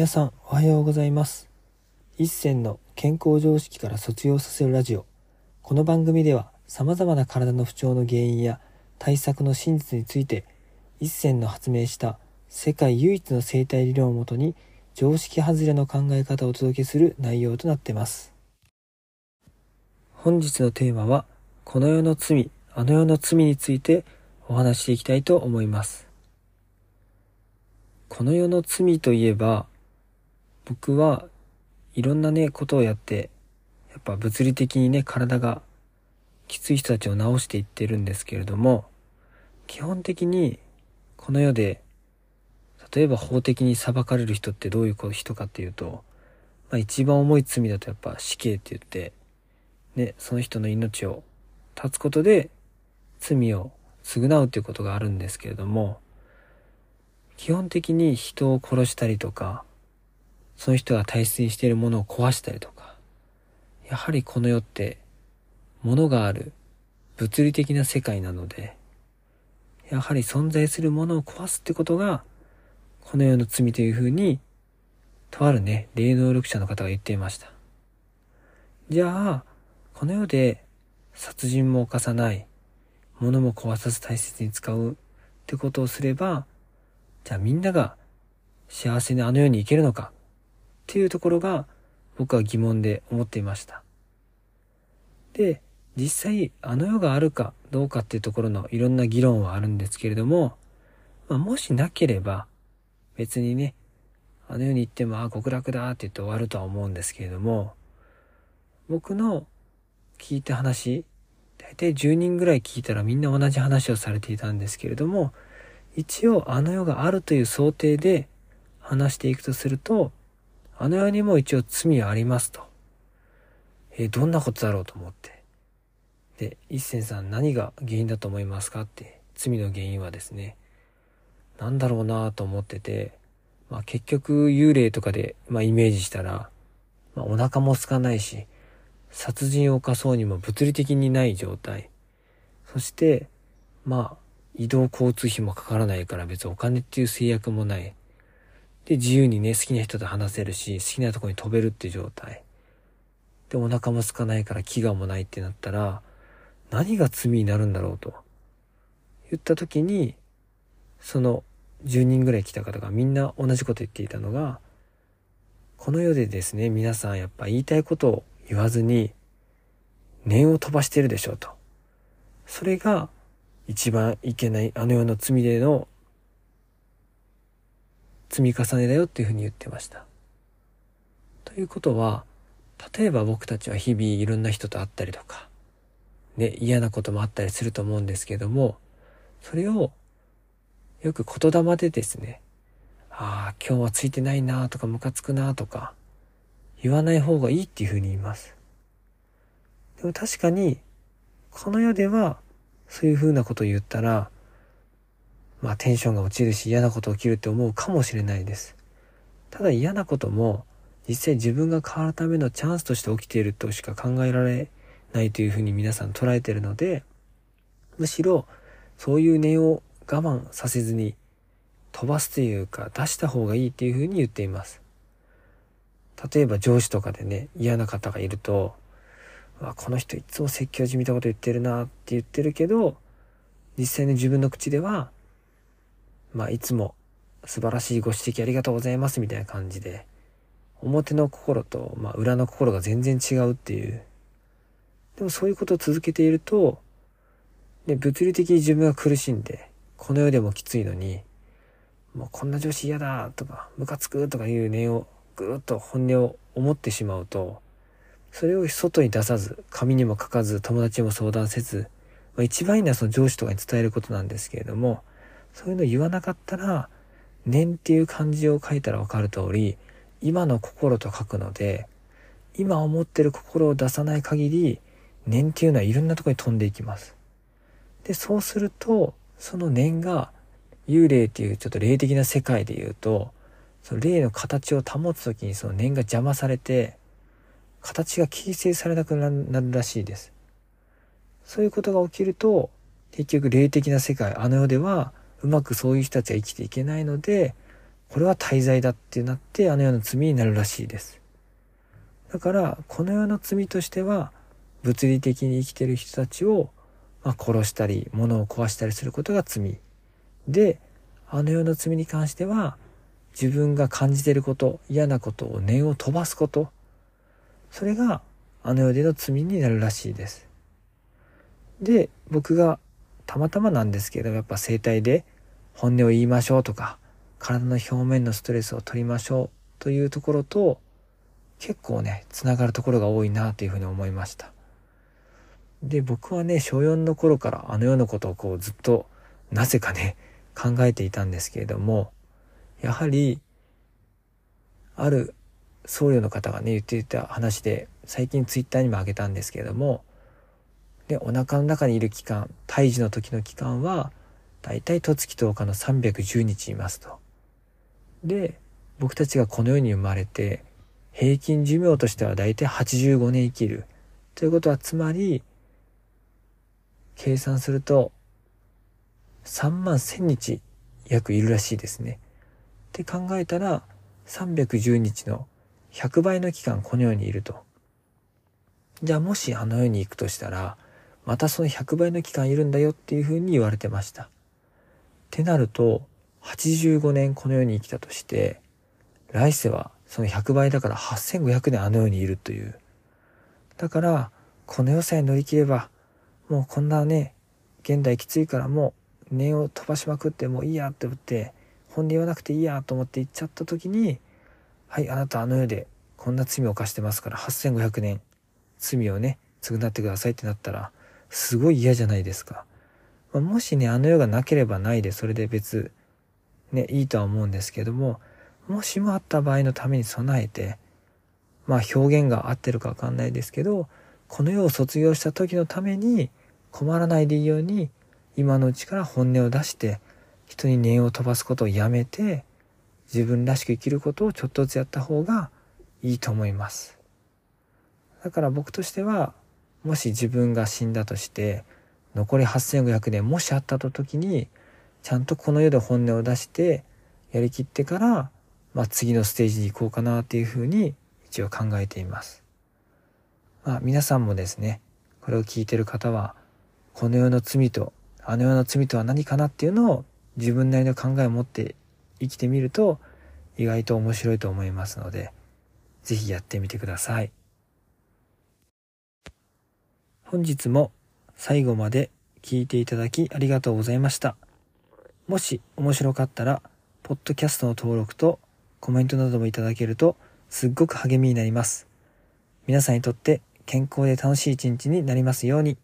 皆さんおはようございます。一銭の健康常識から卒業させるラジオ。この番組では様々な体の不調の原因や対策の真実について一銭の発明した世界唯一の生態理論をもとに常識外れの考え方をお届けする内容となってます。本日のテーマはこの世の罪あの世の罪についてお話していきたいと思います。この世の罪といえば僕はいろんなね、ことをやって、やっぱ物理的にね、体がきつい人たちを治していってるんですけれども、基本的にこの世で、例えば法的に裁かれる人ってどういう人かっていうと、まあ一番重い罪だとやっぱ死刑って言って、ね、その人の命を絶つことで罪を償うっていうことがあるんですけれども、基本的に人を殺したりとか、その人が大切にしているものを壊したりとか、やはりこの世って、物がある物理的な世界なので、やはり存在するものを壊すってことが、この世の罪というふうに、とあるね、霊能力者の方が言っていました。じゃあ、この世で殺人も犯さない、物も壊さず大切に使うってことをすれば、じゃあみんなが幸せにあの世に行けるのかっていうところが僕は疑問で思っていました。で、実際あの世があるかどうかっていうところのいろんな議論はあるんですけれども、まあ、もしなければ別にね、あの世に行ってもあ極楽だって言って終わるとは思うんですけれども、僕の聞いた話、大体10人ぐらい聞いたらみんな同じ話をされていたんですけれども、一応あの世があるという想定で話していくとすると、あの世にも一応罪はありますと。えー、どんなことだろうと思って。で、一銭さん何が原因だと思いますかって、罪の原因はですね、なんだろうなと思ってて、まあ結局幽霊とかで、まあ、イメージしたら、まあ、お腹も空かないし、殺人を犯そうにも物理的にない状態。そして、まあ、移動交通費もかからないから別にお金っていう制約もない。で、自由にね、好きな人と話せるし、好きなとこに飛べるって状態。で、お腹も空かないから飢餓もないってなったら、何が罪になるんだろうと。言った時に、その10人ぐらい来た方がみんな同じこと言っていたのが、この世でですね、皆さんやっぱ言いたいことを言わずに、念を飛ばしてるでしょうと。それが一番いけないあの世の罪での積み重ねだよっていうふうに言ってました。ということは、例えば僕たちは日々いろんな人と会ったりとか、ね、嫌なこともあったりすると思うんですけども、それをよく言霊でですね、ああ、今日はついてないなとかムカつくなとか、言わない方がいいっていうふうに言います。でも確かに、この世ではそういうふうなことを言ったら、まあテンションが落ちるし嫌なこと起きるって思うかもしれないです。ただ嫌なことも実際自分が変わるためのチャンスとして起きているとしか考えられないというふうに皆さん捉えてるので、むしろそういう念を我慢させずに飛ばすというか出した方がいいっていうふうに言っています。例えば上司とかでね、嫌な方がいると、この人いつも説教じみたこと言ってるなって言ってるけど、実際の自分の口では、まあいつも素晴らしいご指摘ありがとうございますみたいな感じで、表の心と、まあ、裏の心が全然違うっていう。でもそういうことを続けていると、ね、物理的に自分が苦しんで、この世でもきついのに、もうこんな女子嫌だとか、ムカつくとかいう念をぐーっと本音を思ってしまうと、それを外に出さず、紙にも書かず、友達にも相談せず、まあ、一番いいのはその上司とかに伝えることなんですけれども、そういうの言わなかったら、念っていう漢字を書いたらわかる通り、今の心と書くので、今思ってる心を出さない限り、念っていうのはいろんなところに飛んでいきます。で、そうすると、その念が、幽霊っていうちょっと霊的な世界で言うと、その霊の形を保つ時にその念が邪魔されて、形が形成されなくなるらしいです。そういうことが起きると、結局霊的な世界、あの世では、うまくそういう人たちは生きていけないので、これは大罪だってなってあの世の罪になるらしいです。だからこの世の罪としては物理的に生きてる人たちを、まあ、殺したり物を壊したりすることが罪。であの世の罪に関しては自分が感じてること嫌なことを念を飛ばすこと。それがあの世での罪になるらしいです。で僕がたまたまなんですけどやっぱ生態で本音を言いましょうとか体の表面のストレスを取りましょうというところと結構ねつながるところが多いなというふうに思いました。で僕はね小4の頃からあの世のことをこうずっとなぜかね考えていたんですけれどもやはりある僧侶の方がね言っていた話で最近ツイッターにもあげたんですけれどもでお腹の中にいる期間胎児の時の期間はだいたい十月10日の310日いますと。で僕たちがこの世に生まれて平均寿命としてはだいたい85年生きるということはつまり計算すると3万1000日約いるらしいですね。って考えたら310日の100倍の期間この世にいると。じゃあもしあの世に行くとしたらまたその100倍の期間いるんだよっていうふうに言われてました。ってなると85年この世に生きたとして来世はその100倍だから8500年あの世にいるという。だからこの世さえ乗り切ればもうこんなね現代きついからもう念を飛ばしまくってもういいやって思って本音言わなくていいやと思って言っちゃった時にはいあなたあの世でこんな罪を犯してますから8500年罪をね償ってくださいってなったらすごい嫌じゃないですか。ま、もしねあの世がなければないでそれで別ねいいとは思うんですけどももしもあった場合のために備えてまあ表現が合ってるかわかんないですけどこの世を卒業した時のために困らないでいいように今のうちから本音を出して人に念を飛ばすことをやめて自分らしく生きることをちょっとずつやった方がいいと思います。だから僕としてはもし自分が死んだとして残り8500年もしあったと時にちゃんとこの世で本音を出してやりきってから、まあ、次のステージに行こうかなっていうふうに一応考えています。まあ皆さんもですねこれを聞いてる方はこの世の罪とあの世の罪とは何かなっていうのを自分なりの考えを持って生きてみると意外と面白いと思いますので是非やってみてください。本日も最後まで聞いていただきありがとうございました。もし面白かったら、ポッドキャストの登録とコメントなどもいただけるとすっごく励みになります。皆さんにとって健康で楽しい一日になりますように。